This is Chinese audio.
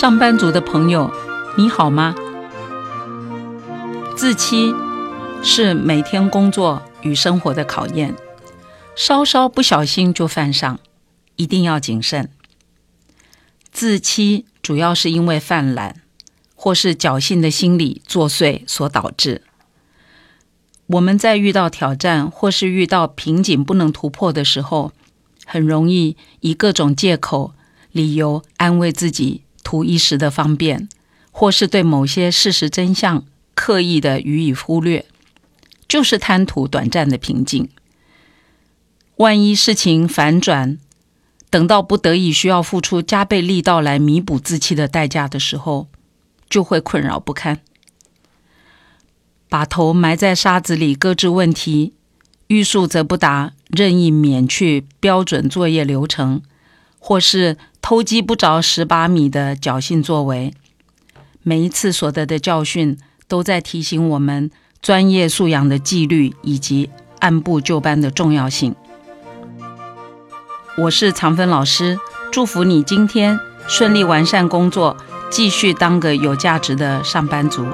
上班族的朋友，你好吗？自欺是每天工作与生活的考验，稍稍不小心就犯上，一定要谨慎。自欺主要是因为犯懒或是侥幸的心理作祟所导致。我们在遇到挑战或是遇到瓶颈不能突破的时候，很容易以各种借口、理由安慰自己。图一时的方便，或是对某些事实真相刻意的予以忽略，就是贪图短暂的平静。万一事情反转，等到不得已需要付出加倍力道来弥补自欺的代价的时候，就会困扰不堪。把头埋在沙子里搁置问题，欲速则不达，任意免去标准作业流程，或是。偷鸡不着蚀把米的侥幸作为，每一次所得的教训，都在提醒我们专业素养的纪律以及按部就班的重要性。我是常芬老师，祝福你今天顺利完善工作，继续当个有价值的上班族。